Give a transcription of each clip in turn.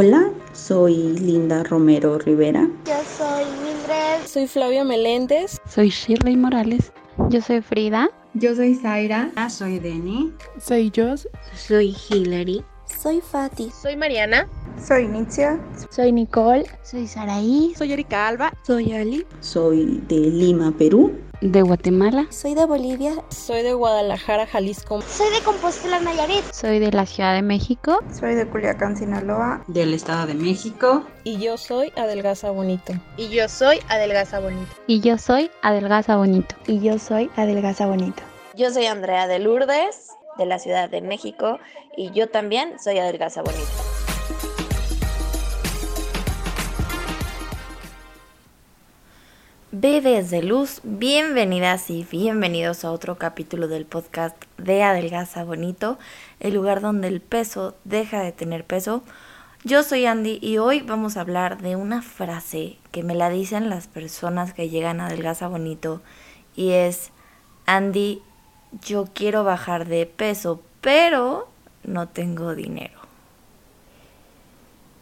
Hola, soy Linda Romero Rivera. Yo soy Mildred. Soy Flavia Meléndez. Soy Shirley Morales. Yo soy Frida. Yo soy Zaira. Ah, soy Denny. Soy Jos. Soy Hilary. Soy Fati. Soy Mariana. Soy Nitzia. Soy Nicole. Soy Saraí. Soy Erika Alba. Soy Ali. Soy de Lima, Perú. De Guatemala. Soy de Bolivia. Soy de Guadalajara, Jalisco. Soy de Compostela, Nayarit. Soy de la Ciudad de México. Soy de Culiacán, Sinaloa. Del Estado de México. Y yo soy Adelgaza Bonito. Y yo soy Adelgaza Bonito. Y yo soy Adelgaza Bonito. Y yo soy Adelgaza Bonito. Yo soy Andrea de Lourdes, de la Ciudad de México. Y yo también soy Adelgaza Bonito. Bebés de luz, bienvenidas y bienvenidos a otro capítulo del podcast de Adelgaza Bonito, el lugar donde el peso deja de tener peso. Yo soy Andy y hoy vamos a hablar de una frase que me la dicen las personas que llegan a Adelgaza Bonito y es, Andy, yo quiero bajar de peso, pero no tengo dinero.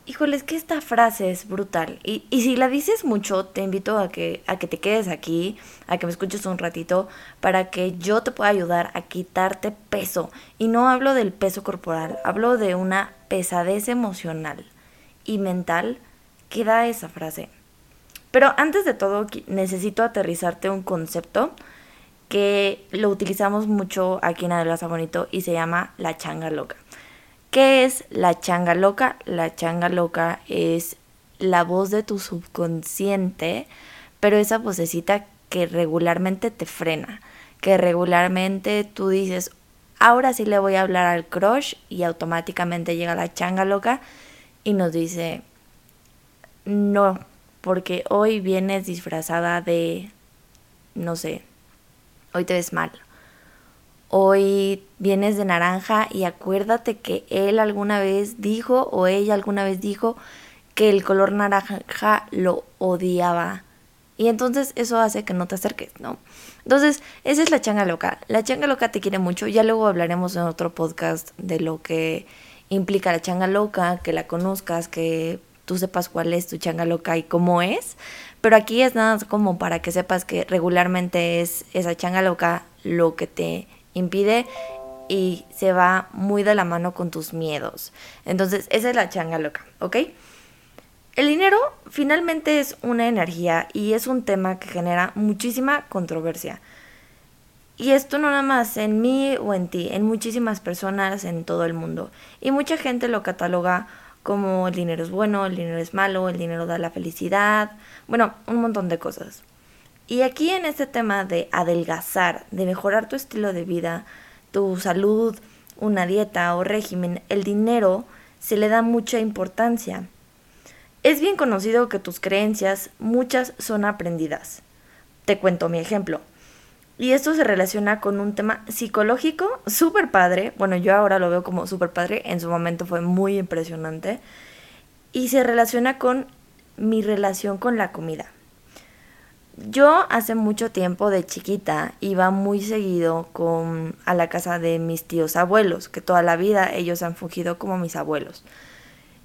Híjole, es que esta frase es brutal. Y, y, si la dices mucho, te invito a que, a que te quedes aquí, a que me escuches un ratito, para que yo te pueda ayudar a quitarte peso. Y no hablo del peso corporal, hablo de una pesadez emocional y mental que da esa frase. Pero antes de todo, necesito aterrizarte un concepto que lo utilizamos mucho aquí en Adelgaza Bonito y se llama la changa loca. ¿Qué es la changa loca? La changa loca es la voz de tu subconsciente, pero esa vocecita que regularmente te frena, que regularmente tú dices, ahora sí le voy a hablar al crush y automáticamente llega la changa loca y nos dice, no, porque hoy vienes disfrazada de, no sé, hoy te ves mal hoy vienes de naranja y acuérdate que él alguna vez dijo o ella alguna vez dijo que el color naranja lo odiaba. Y entonces eso hace que no te acerques, ¿no? Entonces, esa es la changa loca. La changa loca te quiere mucho. Ya luego hablaremos en otro podcast de lo que implica la changa loca, que la conozcas, que tú sepas cuál es tu changa loca y cómo es. Pero aquí es nada como para que sepas que regularmente es esa changa loca lo que te impide y se va muy de la mano con tus miedos. Entonces, esa es la changa loca, ¿ok? El dinero finalmente es una energía y es un tema que genera muchísima controversia. Y esto no nada más en mí o en ti, en muchísimas personas en todo el mundo. Y mucha gente lo cataloga como el dinero es bueno, el dinero es malo, el dinero da la felicidad, bueno, un montón de cosas. Y aquí en este tema de adelgazar, de mejorar tu estilo de vida, tu salud, una dieta o régimen, el dinero se le da mucha importancia. Es bien conocido que tus creencias, muchas son aprendidas. Te cuento mi ejemplo. Y esto se relaciona con un tema psicológico súper padre. Bueno, yo ahora lo veo como súper padre. En su momento fue muy impresionante. Y se relaciona con mi relación con la comida. Yo hace mucho tiempo de chiquita iba muy seguido con, a la casa de mis tíos abuelos, que toda la vida ellos han fungido como mis abuelos.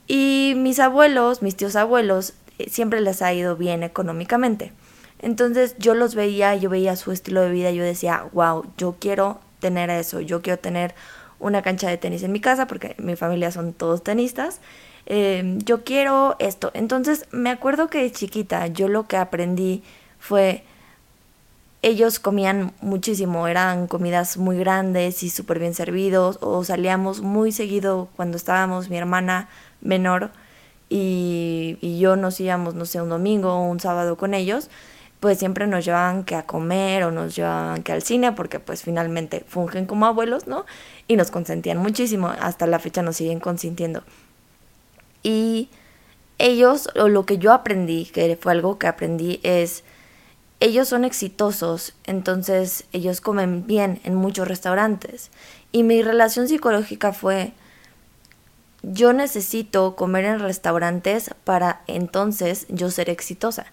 Y mis abuelos, mis tíos abuelos, eh, siempre les ha ido bien económicamente. Entonces yo los veía, yo veía su estilo de vida, yo decía, wow, yo quiero tener eso, yo quiero tener una cancha de tenis en mi casa, porque mi familia son todos tenistas. Eh, yo quiero esto. Entonces me acuerdo que de chiquita yo lo que aprendí fue ellos comían muchísimo, eran comidas muy grandes y súper bien servidos, o salíamos muy seguido cuando estábamos mi hermana menor y, y, yo nos íbamos, no sé, un domingo o un sábado con ellos, pues siempre nos llevaban que a comer o nos llevaban que al cine, porque pues finalmente fungen como abuelos, ¿no? Y nos consentían muchísimo, hasta la fecha nos siguen consintiendo. Y ellos, o lo que yo aprendí, que fue algo que aprendí, es ellos son exitosos, entonces ellos comen bien en muchos restaurantes. Y mi relación psicológica fue, yo necesito comer en restaurantes para entonces yo ser exitosa.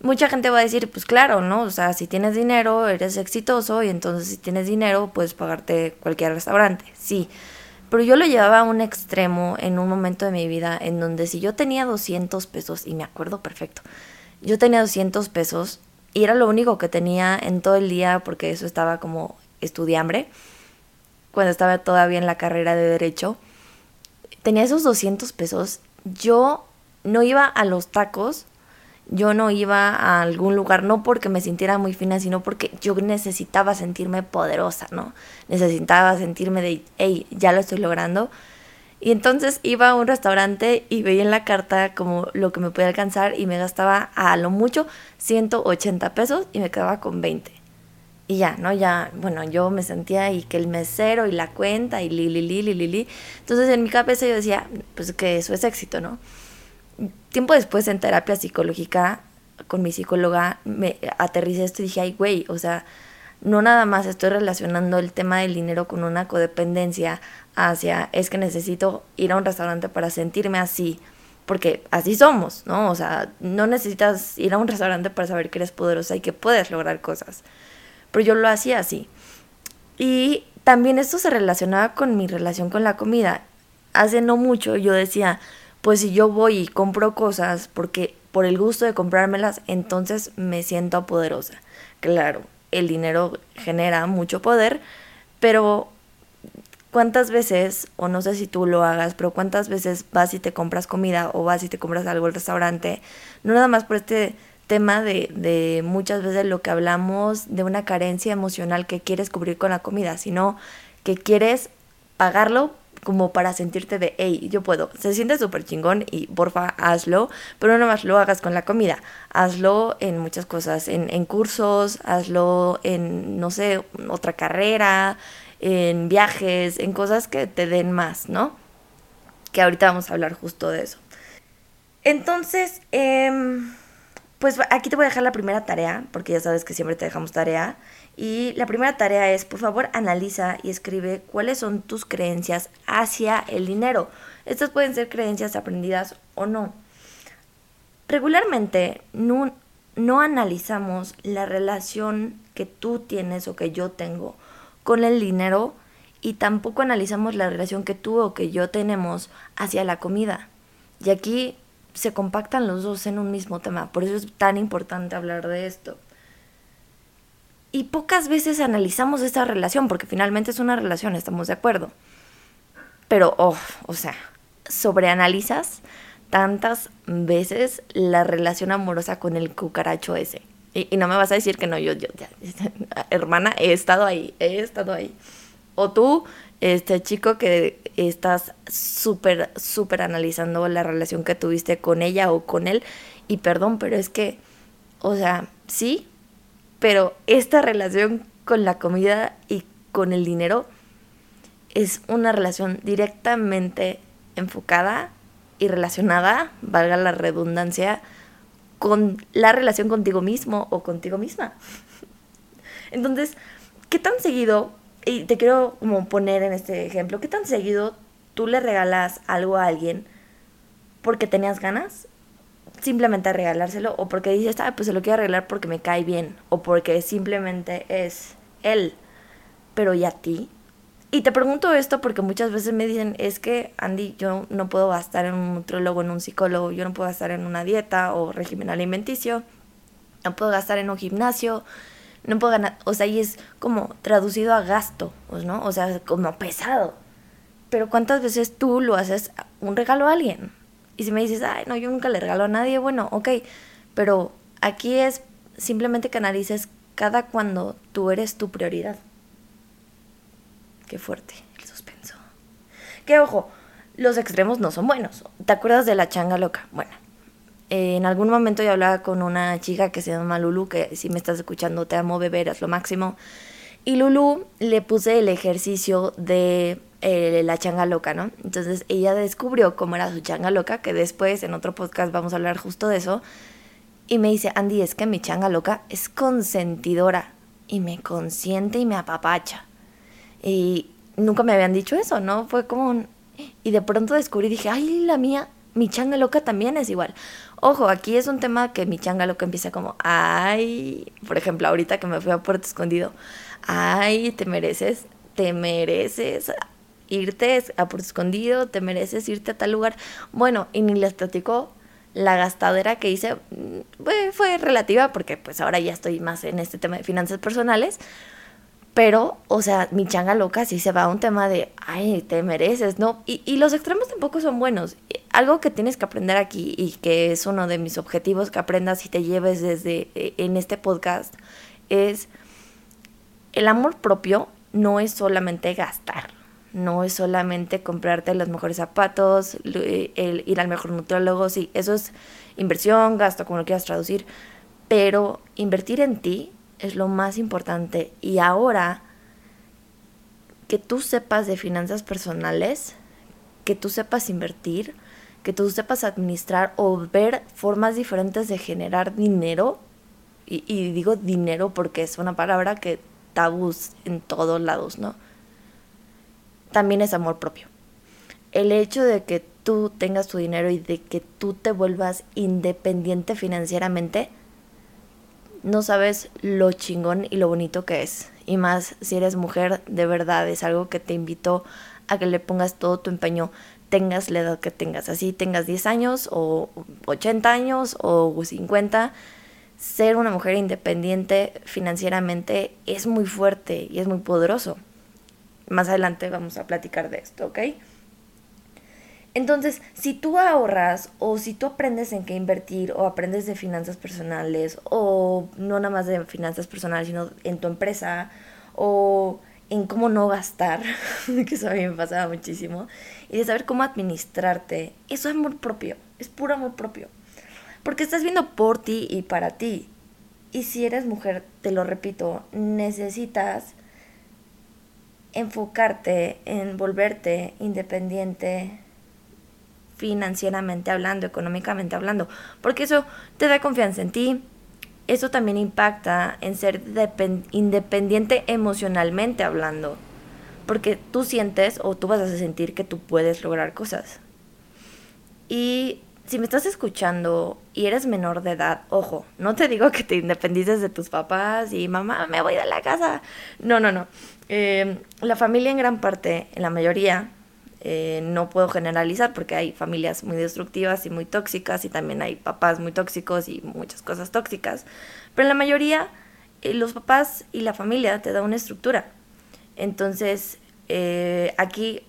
Mucha gente va a decir, pues claro, ¿no? O sea, si tienes dinero, eres exitoso y entonces si tienes dinero, puedes pagarte cualquier restaurante, sí. Pero yo lo llevaba a un extremo en un momento de mi vida en donde si yo tenía 200 pesos, y me acuerdo perfecto, yo tenía 200 pesos y era lo único que tenía en todo el día porque eso estaba como estudiambre, cuando estaba todavía en la carrera de derecho, tenía esos 200 pesos, yo no iba a los tacos, yo no iba a algún lugar, no porque me sintiera muy fina, sino porque yo necesitaba sentirme poderosa, ¿no? Necesitaba sentirme de, hey, ya lo estoy logrando. Y entonces iba a un restaurante y veía en la carta como lo que me podía alcanzar y me gastaba a lo mucho 180 pesos y me quedaba con 20. Y ya, ¿no? Ya, bueno, yo me sentía y que el mesero y la cuenta y li, li, li, li, li, li. Entonces en mi cabeza yo decía, pues que eso es éxito, ¿no? Tiempo después en terapia psicológica con mi psicóloga me aterricé esto y dije, ay, güey, o sea, no nada más estoy relacionando el tema del dinero con una codependencia hacia es que necesito ir a un restaurante para sentirme así, porque así somos, ¿no? O sea, no necesitas ir a un restaurante para saber que eres poderosa y que puedes lograr cosas pero yo lo hacía así. Y también esto se relacionaba con mi relación con la comida. Hace no mucho yo decía, pues si yo voy y compro cosas porque por el gusto de comprármelas, entonces me siento poderosa. Claro, el dinero genera mucho poder, pero ¿cuántas veces, o no sé si tú lo hagas, pero cuántas veces vas y te compras comida o vas y te compras algo al restaurante, no nada más por este tema de, de muchas veces lo que hablamos de una carencia emocional que quieres cubrir con la comida, sino que quieres pagarlo como para sentirte de, hey, yo puedo. Se siente súper chingón y porfa, hazlo, pero no más lo hagas con la comida. Hazlo en muchas cosas, en, en cursos, hazlo en, no sé, otra carrera, en viajes, en cosas que te den más, ¿no? Que ahorita vamos a hablar justo de eso. Entonces, eh, pues aquí te voy a dejar la primera tarea, porque ya sabes que siempre te dejamos tarea. Y la primera tarea es, por favor, analiza y escribe cuáles son tus creencias hacia el dinero. Estas pueden ser creencias aprendidas o no. Regularmente no, no analizamos la relación que tú tienes o que yo tengo con el dinero y tampoco analizamos la relación que tú o que yo tenemos hacia la comida. Y aquí se compactan los dos en un mismo tema. Por eso es tan importante hablar de esto. Y pocas veces analizamos esta relación, porque finalmente es una relación, estamos de acuerdo. Pero, oh, o sea, sobreanalizas tantas veces la relación amorosa con el cucaracho ese. Y, no me vas a decir que no, yo, yo, ya, hermana, he estado ahí, he estado ahí. O tú este chico que estás súper, súper analizando la relación que tuviste con ella o con él. Y perdón, pero es que, o sea, sí, pero esta relación con la comida y con el dinero es una relación directamente enfocada y relacionada, valga la redundancia, con la relación contigo mismo o contigo misma. Entonces, ¿qué tan seguido y te quiero como poner en este ejemplo, ¿qué tan seguido tú le regalas algo a alguien porque tenías ganas? Simplemente regalárselo o porque dices, ah, pues se lo quiero arreglar porque me cae bien o porque simplemente es él, pero ¿y a ti? Y te pregunto esto porque muchas veces me dicen, es que Andy, yo no puedo gastar en un nutrólogo, en un psicólogo, yo no puedo gastar en una dieta o régimen alimenticio, no puedo gastar en un gimnasio, no puedo ganar, o sea, y es como traducido a gasto, pues, ¿no? O sea, como pesado. Pero ¿cuántas veces tú lo haces un regalo a alguien? Y si me dices, ay, no, yo nunca le regalo a nadie, bueno, ok, pero aquí es simplemente que analices cada cuando tú eres tu prioridad. Qué fuerte el suspenso. Que ojo, los extremos no son buenos. ¿Te acuerdas de la changa loca? Bueno, eh, en algún momento yo hablaba con una chica que se llama Lulu, que si me estás escuchando, te amo beber, es lo máximo. Y Lulu le puse el ejercicio de eh, la changa loca, ¿no? Entonces ella descubrió cómo era su changa loca, que después en otro podcast vamos a hablar justo de eso. Y me dice, Andy, es que mi changa loca es consentidora y me consiente y me apapacha. Y nunca me habían dicho eso, ¿no? Fue como un... Y de pronto descubrí, dije, ay, la mía, mi changa loca también es igual. Ojo, aquí es un tema que mi changa loca empieza como, ay, por ejemplo, ahorita que me fui a Puerto Escondido, ay, te mereces, te mereces irte a por escondido, te mereces irte a tal lugar. Bueno, y ni les platicó la gastadera que hice fue, fue relativa porque pues ahora ya estoy más en este tema de finanzas personales. Pero, o sea, mi changa loca sí se va a un tema de, ay, te mereces, ¿no? Y, y, los extremos tampoco son buenos. Algo que tienes que aprender aquí y que es uno de mis objetivos que aprendas y te lleves desde eh, en este podcast es el amor propio no es solamente gastar, no es solamente comprarte los mejores zapatos, el ir al mejor nutriólogo, sí, eso es inversión, gasto, como lo quieras traducir, pero invertir en ti es lo más importante. Y ahora que tú sepas de finanzas personales, que tú sepas invertir, que tú sepas administrar o ver formas diferentes de generar dinero, y, y digo dinero porque es una palabra que tabús en todos lados, ¿no? También es amor propio. El hecho de que tú tengas tu dinero y de que tú te vuelvas independiente financieramente, no sabes lo chingón y lo bonito que es. Y más si eres mujer, de verdad es algo que te invito a que le pongas todo tu empeño, tengas la edad que tengas, así tengas 10 años o 80 años o 50. Ser una mujer independiente financieramente es muy fuerte y es muy poderoso. Más adelante vamos a platicar de esto, ¿ok? Entonces, si tú ahorras o si tú aprendes en qué invertir o aprendes de finanzas personales o no nada más de finanzas personales, sino en tu empresa o en cómo no gastar, que eso a mí me pasaba muchísimo, y de saber cómo administrarte, eso es amor propio, es puro amor propio. Porque estás viendo por ti y para ti. Y si eres mujer, te lo repito, necesitas enfocarte en volverte independiente, financieramente hablando, económicamente hablando, porque eso te da confianza en ti, eso también impacta en ser independiente emocionalmente hablando, porque tú sientes o tú vas a sentir que tú puedes lograr cosas. Y si me estás escuchando y eres menor de edad, ojo, no te digo que te independices de tus papás y mamá, me voy de la casa. No, no, no. Eh, la familia en gran parte, en la mayoría, eh, no puedo generalizar porque hay familias muy destructivas y muy tóxicas y también hay papás muy tóxicos y muchas cosas tóxicas. Pero en la mayoría eh, los papás y la familia te dan una estructura. Entonces, aquí,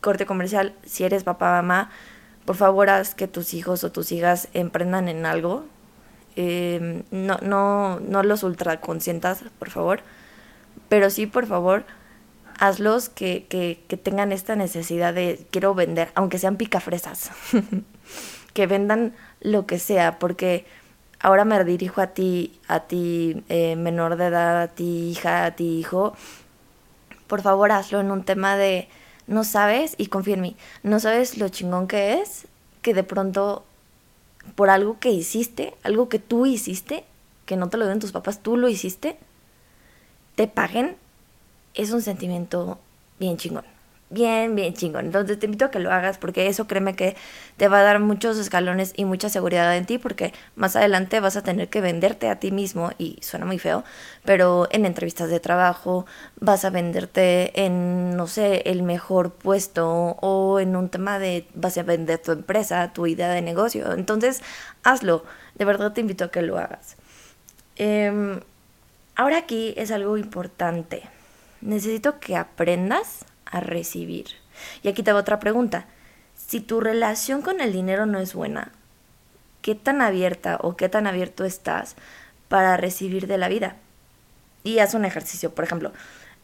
corte comercial, si eres papá mamá, por favor haz que tus hijos o tus hijas emprendan en algo. no, no, no los ultraconsientas, por favor. Pero sí, por favor, hazlos que, que, que tengan esta necesidad de quiero vender, aunque sean picafresas, que vendan lo que sea, porque ahora me dirijo a ti, a ti eh, menor de edad, a ti hija, a ti hijo, por favor hazlo en un tema de no sabes, y confía en mí, no sabes lo chingón que es que de pronto por algo que hiciste, algo que tú hiciste, que no te lo den tus papás, tú lo hiciste, te paguen es un sentimiento bien chingón. Bien, bien chingón. Entonces te invito a que lo hagas porque eso créeme que te va a dar muchos escalones y mucha seguridad en ti porque más adelante vas a tener que venderte a ti mismo y suena muy feo, pero en entrevistas de trabajo vas a venderte en, no sé, el mejor puesto o en un tema de vas a vender tu empresa, tu idea de negocio. Entonces hazlo. De verdad te invito a que lo hagas. Em, ahora aquí es algo importante necesito que aprendas a recibir. Y aquí te hago otra pregunta. Si tu relación con el dinero no es buena, ¿qué tan abierta o qué tan abierto estás para recibir de la vida? Y haz un ejercicio, por ejemplo.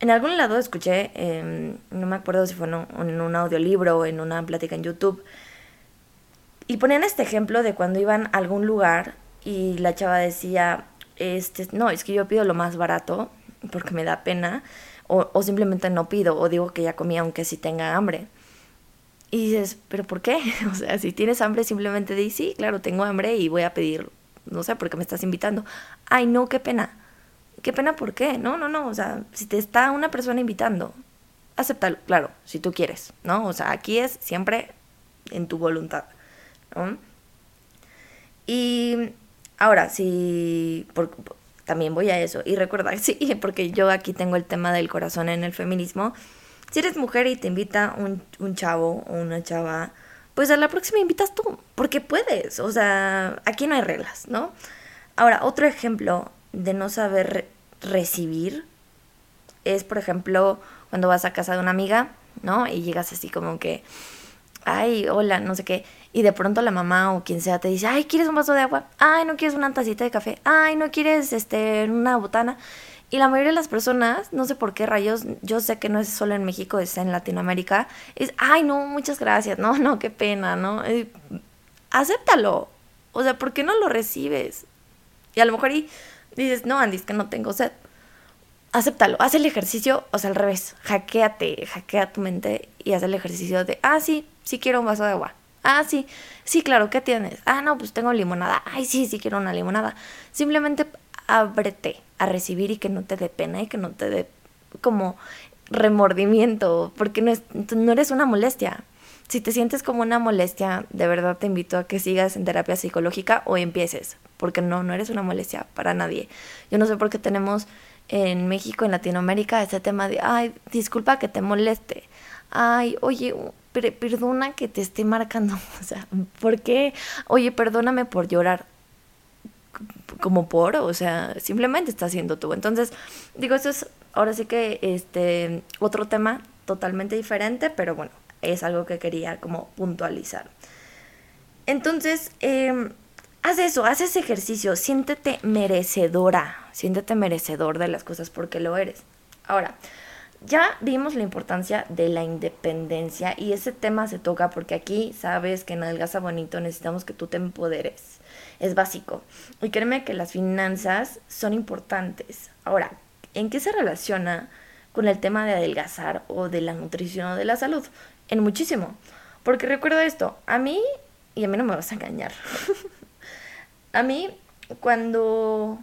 En algún lado escuché, em, no me acuerdo si fue en un, en un audiolibro o en una plática en YouTube, y ponían este ejemplo de cuando iban a algún lugar y la chava decía, este, no, es que yo pido lo más barato porque me da pena o, simplemente no pido, o digo que ya comí aunque sí tenga hambre. Y dices, ¿pero por qué? O sea, si tienes hambre, simplemente di, sí, claro, tengo hambre y voy a pedir, no sé, porque me estás invitando. Ay, no, qué pena. ¿Qué pena por qué? No, no, no, o sea, si te está una persona invitando, acéptalo, claro, si tú quieres, ¿no? O sea, aquí es siempre en tu voluntad. Y ahora, si, también voy a eso. Y recuerda, sí, porque yo aquí tengo el tema del corazón en el feminismo. Si eres mujer y te invita un, un chavo o una chava, pues a la próxima invitas tú, porque puedes. O sea, aquí no hay reglas, ¿no? Ahora, otro ejemplo de no saber recibir es, por ejemplo, cuando vas a casa de una amiga, ¿no? Y llegas así como que, ay, hola, no sé qué. Y de pronto la mamá o quien sea te dice, ay, ¿quieres un vaso de agua? Ay, ¿no quieres una tacita de café? Ay, ¿no quieres este, una botana? Y la mayoría de las personas, no sé por qué rayos, yo sé que no es solo en México, es en Latinoamérica, es, ay, no, muchas gracias, no, no, qué pena, ¿no? Acéptalo. O sea, ¿por qué no lo recibes? Y a lo mejor y dices, no, Andy, es que no tengo sed. Acéptalo, haz el ejercicio, o sea, al revés, hackeate, hackea tu mente y haz el ejercicio de, ah, sí, sí quiero un vaso de agua. Ah, sí, sí, claro, ¿qué tienes? Ah, no, pues tengo limonada. Ay, sí, sí quiero una limonada. Simplemente ábrete a recibir y que no te dé pena y que no te dé como remordimiento, porque no, no eres una molestia. Si te sientes como una molestia, de verdad te invito a que sigas en terapia psicológica o empieces, porque no, no eres una molestia para nadie. Yo no sé por qué tenemos en México, en Latinoamérica, ese tema de, ay, disculpa que te moleste. Ay, oye, perdona que te esté marcando. O sea, ¿por qué? Oye, perdóname por llorar como por, o sea, simplemente está haciendo tú. Entonces, digo, eso es ahora sí que este otro tema totalmente diferente, pero bueno, es algo que quería como puntualizar. Entonces, eh, haz eso, haz ese ejercicio, siéntete merecedora, siéntete merecedor de las cosas porque lo eres. Ahora, ya vimos la importancia de la independencia y ese tema se toca porque aquí sabes que en Adelgaza Bonito necesitamos que tú te empoderes es básico. Y créeme que las finanzas son importantes. Ahora, ¿en qué se relaciona con el tema de adelgazar o de la nutrición o de la salud? En muchísimo. Porque recuerda esto, a mí, y a mí no me vas a engañar, a mí cuando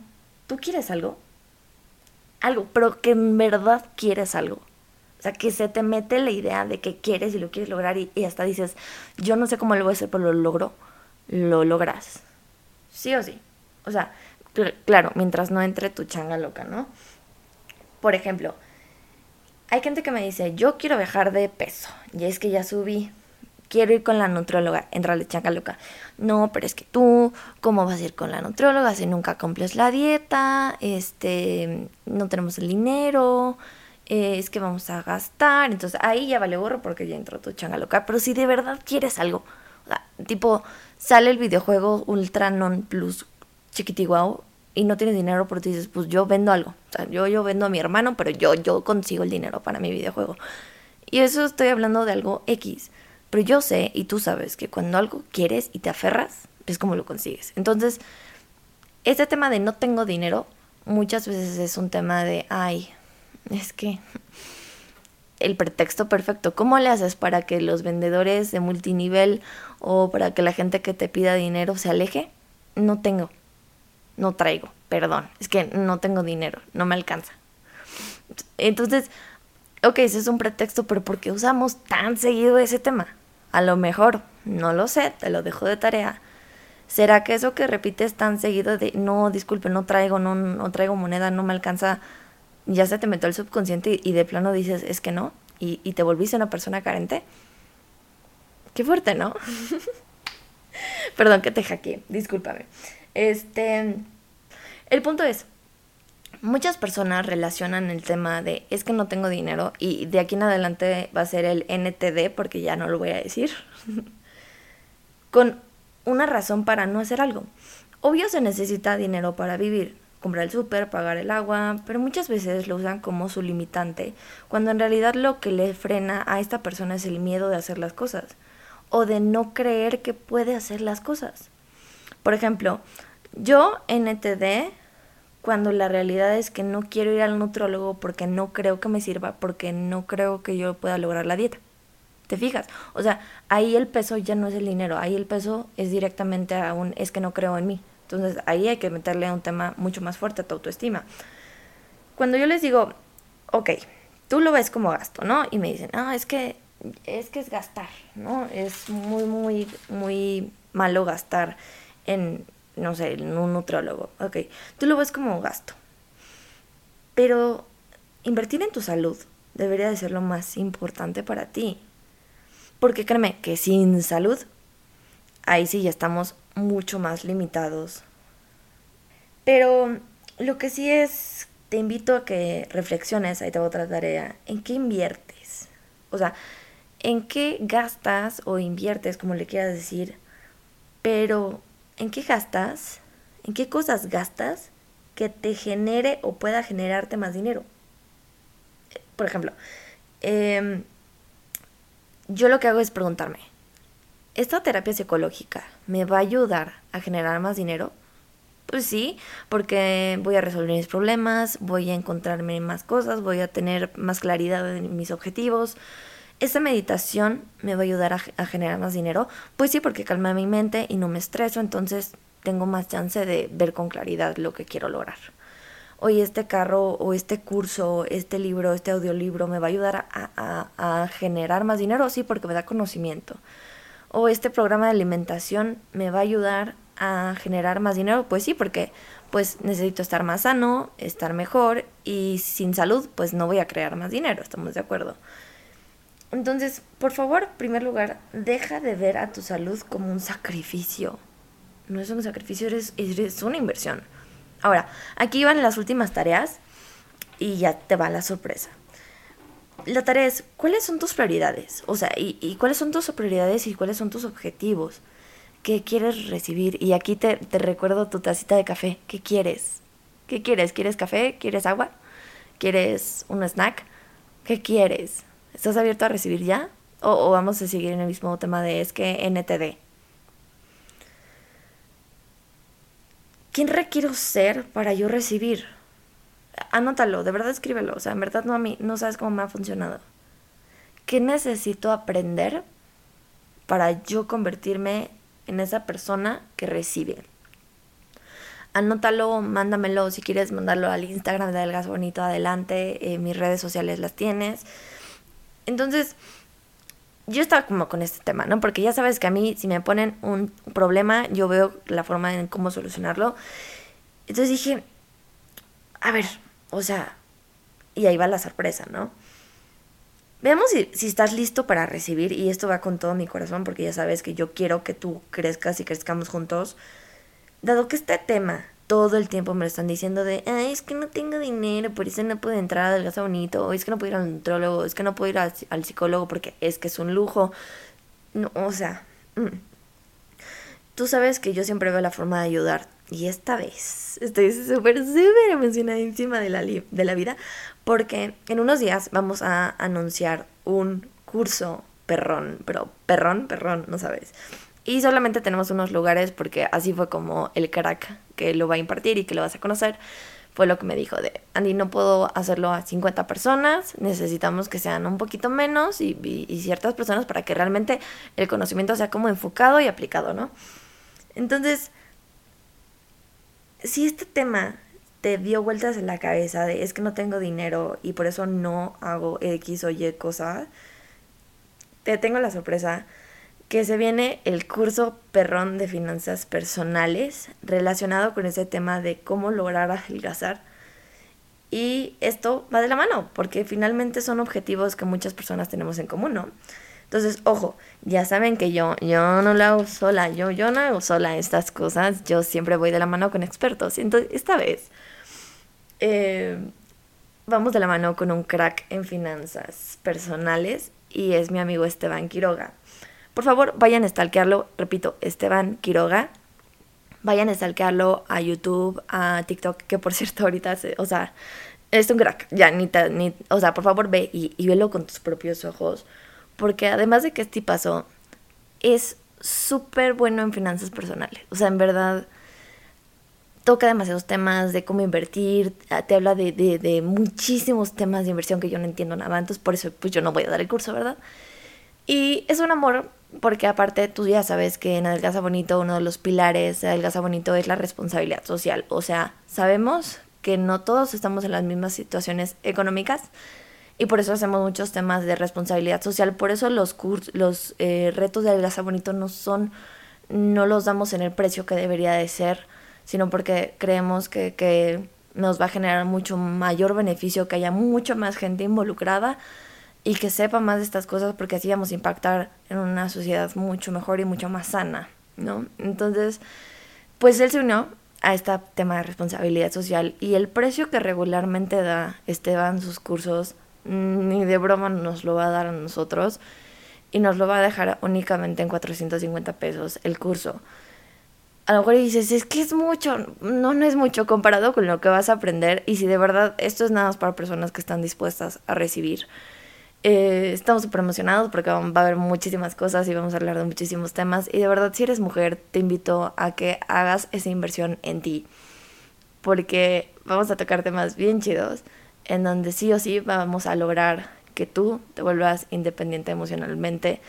tú quieres algo, algo, pero que en verdad quieres algo. O sea, que se te mete la idea de que quieres y lo quieres lograr y, hasta dices, yo no sé cómo lo voy a hacer, pero lo logro, lo logras sí o sí. O sea, claro, mientras no entre tu changa loca, ¿no? Por ejemplo, hay gente que me dice, yo quiero bajar de peso, y es que ya subí, quiero ir con la nutróloga, entra la changa loca. No, pero es que tú, ¿cómo vas a ir con la nutróloga si nunca cumples la dieta? Este, no tenemos el dinero, eh, es que vamos a gastar. Entonces ahí ya vale gorro porque ya entró tu changa loca. Pero si de verdad quieres algo, o sea, tipo, sale el videojuego Ultra Non Plus chiquitiguao y no tienes dinero, pero tú dices, pues yo vendo algo. O sea, yo, yo vendo a mi hermano, pero yo, yo consigo el dinero para mi videojuego. Y eso estoy hablando de algo X. Pero yo sé y tú sabes que cuando algo quieres y te aferras, es como lo consigues. Entonces, este tema de no tengo dinero, muchas veces es un tema de, ay, es que el pretexto perfecto. ¿Cómo le haces para que los vendedores de multinivel o para que la gente que te pida dinero se aleje? No tengo, no traigo, perdón, es que no tengo dinero, no me alcanza. Entonces, ok, ese es un pretexto, pero ¿por qué usamos tan seguido ese tema? A lo mejor, no lo sé, te lo dejo de tarea. ¿Será que eso que repites tan seguido de no, disculpe, no traigo, no, no traigo moneda, no me alcanza, ya se te metió el subconsciente y, de plano dices, es que no, y, y te volviste una persona carente? Qué fuerte, ¿no? Perdón que te hackeé, discúlpame. Este, el punto es, muchas personas relacionan el tema de es que no tengo dinero y de aquí en adelante va a ser el NTD porque ya no lo voy a decir, con una razón para no hacer algo. Obvio se necesita dinero para vivir, comprar el súper, pagar el agua, pero muchas veces lo usan como su limitante, cuando en realidad lo que le frena a esta persona es el miedo de hacer las cosas o de no creer que puede hacer las cosas. Por ejemplo, yo NTD, cuando la realidad es que no quiero ir al nutrólogo porque no creo que me sirva, porque no creo que yo pueda lograr la dieta. ¿Te fijas? O sea, ahí el peso ya no es el dinero, ahí el peso es directamente a un es que no creo en mí. Entonces ahí hay que meterle a un tema mucho más fuerte a tu autoestima. Cuando yo les digo, ok, tú lo ves como gasto, ¿no? Y me dicen, ah, es que es que es gastar, ¿no? Es muy, muy, muy malo gastar en, no sé, en un nutrólogo. Ok, tú lo ves como gasto. Pero invertir en tu salud debería de ser lo más importante para ti. Porque créeme que sin salud, ahí sí ya estamos mucho más limitados. Pero lo que sí es, te invito a que reflexiones, ahí te otra tarea, ¿en qué inviertes? O sea, ¿en qué gastas o inviertes, como le quieras decir? Pero, ¿en qué gastas? ¿En qué cosas gastas que te genere o pueda generarte más dinero? Por ejemplo, eh, yo lo que hago es preguntarme, ¿esta terapia psicológica me va a ayudar a generar más dinero? Pues sí, porque voy a resolver mis problemas, voy a encontrarme más cosas, voy a tener más claridad en mis objetivos. ¿Esta meditación me va a ayudar a, generar más dinero? Pues sí, porque calma mi mente y no me estreso, entonces tengo más chance de ver con claridad lo que quiero lograr. Hoy este carro o este curso, este libro, este audiolibro me va a ayudar a, a, a, generar más dinero, sí, porque me da conocimiento. O este programa de alimentación me va a ayudar a generar más dinero, pues sí, porque pues necesito estar más sano, estar mejor y sin salud pues no voy a crear más dinero, estamos de acuerdo. Entonces, por favor, en primer lugar, deja de ver a tu salud como un sacrificio. No es un sacrificio, eres una inversión. Ahora, aquí van las últimas tareas y ya te va la sorpresa. La tarea es, ¿cuáles son tus prioridades? O sea, y, y cuáles son tus prioridades y cuáles son tus objetivos? ¿Qué quieres recibir? Y aquí te, te recuerdo tu tacita de café. ¿Qué quieres? ¿Qué quieres? ¿Quieres café? ¿Quieres agua? ¿Quieres un snack? ¿Qué quieres? ¿Estás abierto a recibir ya? O, o, vamos a seguir en el mismo tema de es que NTD. ¿Quién requiero ser para yo recibir? Anótalo, de verdad escríbelo. O sea, en verdad no a mí, no sabes cómo me ha funcionado. ¿Qué necesito aprender para yo convertirme en esa persona que recibe? Anótalo, mándamelo si quieres mandarlo al Instagram de Delgas Bonito, adelante. Eh, mis redes sociales las tienes. Entonces, yo estaba como con este tema, ¿no? Porque ya sabes que a mí, si me ponen un problema, yo veo la forma en cómo solucionarlo. Entonces dije, a ver, o sea, y ahí va la sorpresa, ¿no? Veamos si, si, estás listo para recibir, y esto va con todo mi corazón, porque ya sabes que yo quiero que tú crezcas y crezcamos juntos. Dado que este tema todo el tiempo me lo están diciendo de, es que no tengo dinero, por eso no puedo entrar a Delgaza Bonito, o es que no puedo ir al nutrólogo, es que no puedo ir al psicólogo porque es que es un lujo. No, o sea, mm. tú sabes que yo siempre veo la forma de ayudar. Y esta vez estoy súper, súper emocionadísima de la, de la vida porque en unos días vamos a anunciar un curso perrón, pero perrón, perrón, no sabes. Y solamente tenemos unos lugares porque así fue como el crack que lo va a impartir y que lo vas a conocer. Fue lo que me dijo de, Andy, no puedo hacerlo a 50 personas, necesitamos que sean un poquito menos y, y, ciertas personas para que realmente el conocimiento sea como enfocado y aplicado, ¿no? Entonces, si este tema te dio vueltas en la cabeza de es que no tengo dinero y por eso no hago X o Y cosa, te tengo la sorpresa que se viene el curso perrón de finanzas personales relacionado con ese tema de cómo lograr adelgazar. Y esto va de la mano, porque finalmente son objetivos que muchas personas tenemos en común, ¿no? Entonces, ojo, ya saben que yo, yo no lo hago sola, yo, yo no hago sola estas cosas, yo siempre voy de la mano con expertos. Entonces, esta vez, eh, vamos de la mano con un crack en finanzas personales y es mi amigo Esteban Quiroga. Por favor, vayan a stalkearlo, repito, Esteban Quiroga. Vayan a stalkearlo a YouTube, a TikTok, que por cierto ahorita, o sea, es un crack, ya, ni, ta, ni o sea, por favor ve y, y velo con tus propios ojos, porque además de que este paso es súper bueno en finanzas personales, o sea, en verdad toca demasiados temas de cómo invertir, te habla de, de, de muchísimos temas de inversión que yo no entiendo nada, entonces por eso pues yo no voy a dar el curso, ¿verdad? Y es un amor porque aparte tú ya sabes que en Adelgaza Bonito uno de los pilares de Adelgaza Bonito es la responsabilidad social. O sea, sabemos que no todos estamos en las mismas situaciones económicas y por eso hacemos muchos temas de responsabilidad social. Por eso los, los eh, retos de Adelgaza Bonito no son, no los damos en el precio que debería de ser, sino porque creemos que, que nos va a generar mucho mayor beneficio, que haya mucho más gente involucrada y que sepa más de estas cosas porque así vamos a impactar en una sociedad mucho mejor y mucho más sana, ¿no? Entonces, pues él se unió a este tema de responsabilidad social y el precio que regularmente da Esteban sus cursos ni de broma nos lo va a dar a nosotros y nos lo va a dejar únicamente en 450 pesos el curso. A lo mejor dices, es que es mucho, no, no es mucho comparado con lo que vas a aprender y si de verdad esto es nada más para personas que están dispuestas a recibir. Eh, estamos súper emocionados porque va a haber muchísimas cosas y vamos a hablar de muchísimos temas. Y de verdad, si eres mujer, te invito a que hagas esa inversión en ti. Porque vamos a tocar temas bien chidos en donde sí o sí vamos a lograr que tú te vuelvas independiente emocionalmente,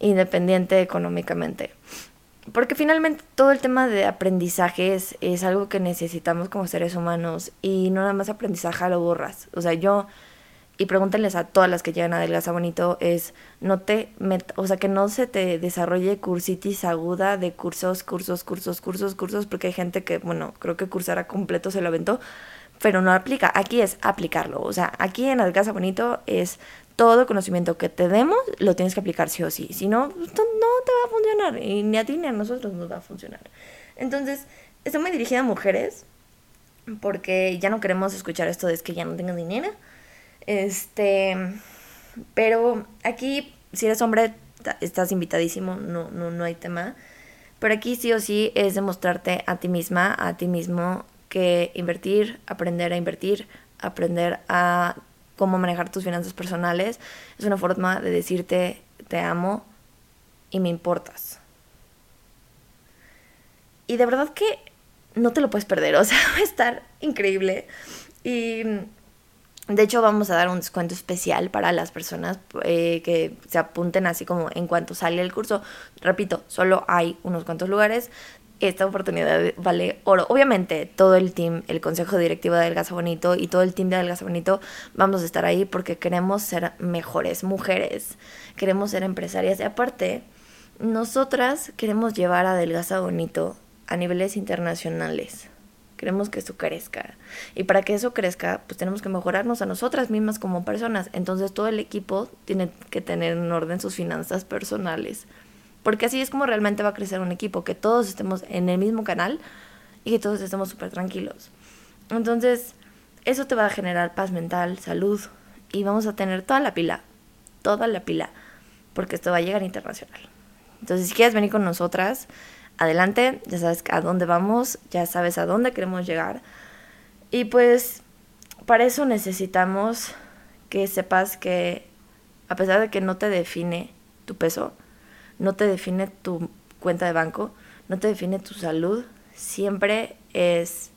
independiente económicamente. Porque finalmente todo el tema de aprendizaje es, es algo que necesitamos como seres humanos y no nada más aprendizaje lo borras. O sea, yo y pregúntenles a todas las que llegan a Delgaza Bonito, es no te o sea, que no se te desarrolle cursitis aguda de cursos, cursos, cursos, cursos, cursos, porque hay gente que, bueno, creo que cursará completo se lo aventó, pero no aplica. Aquí es aplicarlo. O sea, aquí en Delgaza Bonito es todo conocimiento que te demos, lo tienes que aplicar sí o sí. Si no, no te va a funcionar. Y ni a ti ni a nosotros nos va a funcionar. Entonces, estoy muy dirigida a mujeres, porque ya no queremos escuchar esto de es que ya no tengo dinero este, pero aquí, si eres hombre, estás invitadísimo, no, no, no hay tema. Pero aquí sí o sí es demostrarte a ti misma, a ti mismo, que invertir, aprender a invertir, aprender a cómo manejar tus finanzas personales, es una forma de decirte te amo y me importas. Y de verdad que no te lo puedes perder, o sea, va a estar increíble. Y de hecho, vamos a dar un descuento especial para las personas eh, que se apunten así como en cuanto sale el curso. Repito, solo hay unos cuantos lugares. Esta oportunidad vale oro. Obviamente, todo el team, el consejo directivo de Delgaza Bonito y todo el team de Delgaza Bonito vamos a estar ahí porque queremos ser mejores mujeres. Queremos ser empresarias. Y aparte, nosotras queremos llevar a Delgaza Bonito a niveles internacionales. Queremos que eso crezca. Y para que eso crezca, pues tenemos que mejorarnos a nosotras mismas como personas. Entonces todo el equipo tiene que tener en orden sus finanzas personales. Porque así es como realmente va a crecer un equipo, que todos estemos en el mismo canal y que todos estemos súper tranquilos. Entonces, eso te va a generar paz mental, salud y vamos a tener toda la pila, toda la pila, porque esto va a llegar internacional. Entonces, si quieres venir con nosotras, adelante, ya sabes a dónde vamos, ya sabes a dónde queremos llegar. Y pues para eso necesitamos que sepas que a pesar de que no te define tu peso, no te define tu cuenta de banco, no te define tu salud, siempre es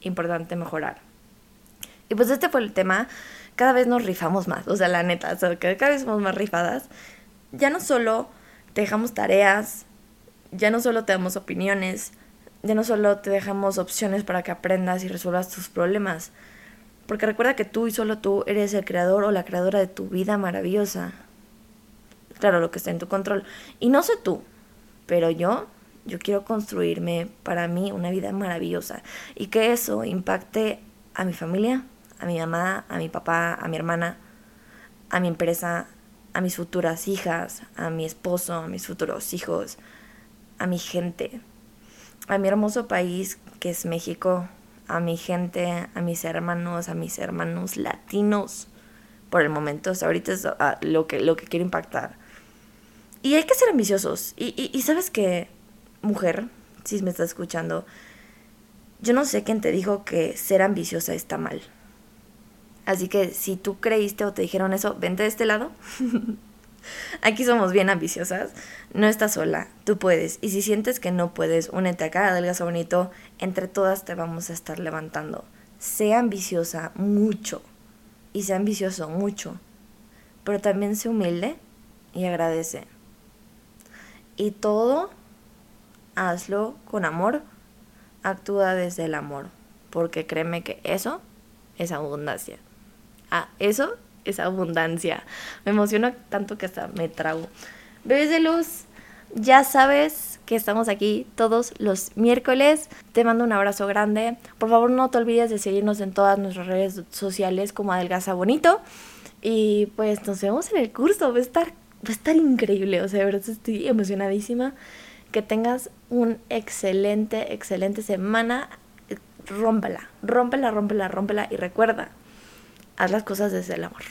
importante mejorar. Y pues este fue el tema. Cada vez nos rifamos más, o sea, la neta, cada vez somos más rifadas. Ya no solo dejamos tareas, ya no solo te damos opiniones, ya no solo te dejamos opciones para que aprendas y resuelvas tus problemas, porque recuerda que tú y solo tú eres el creador o la creadora de tu vida maravillosa. Claro, lo que está en tu control. Y no sé tú, pero yo, yo quiero construirme para mí una vida maravillosa y que eso impacte a mi familia, a mi mamá, a mi papá, a mi hermana, a mi empresa, a mis futuras hijas, a mi esposo, a mis futuros hijos, a mi gente, a mi hermoso país que es México, a mi gente, a mis hermanos, a mis hermanos latinos. Por el momento, ahorita es ah, lo, que, lo que quiero impactar. Y hay que ser ambiciosos. Y, y sabes que, mujer, si me estás escuchando, yo no sé quién te dijo que ser ambiciosa está mal. Así que si tú creíste o te dijeron eso, vente de este lado. Aquí somos bien ambiciosas. No estás sola, tú puedes. Y si sientes que no puedes, únete acá a Delgazo Bonito. Entre todas te vamos a estar levantando. Sea ambiciosa mucho. Y sea ambicioso mucho. Pero también sé humilde y agradece. Y todo hazlo con amor. Actúa desde el amor. Porque créeme que eso es abundancia. Ah, eso esa abundancia. Me emociona tanto que hasta me trago. Bebés de luz, ya sabes que estamos aquí todos los miércoles. Te mando un abrazo grande. Por favor, no te olvides de seguirnos en todas nuestras redes sociales como Adelgaza Bonito. Y pues nos vemos en el curso. Va a estar, va a estar increíble. O sea, de verdad estoy emocionadísima. Que tengas un excelente, excelente semana. Rómpela, rómpela, rómpela, rómpela. Y recuerda, haz las cosas desde el amor.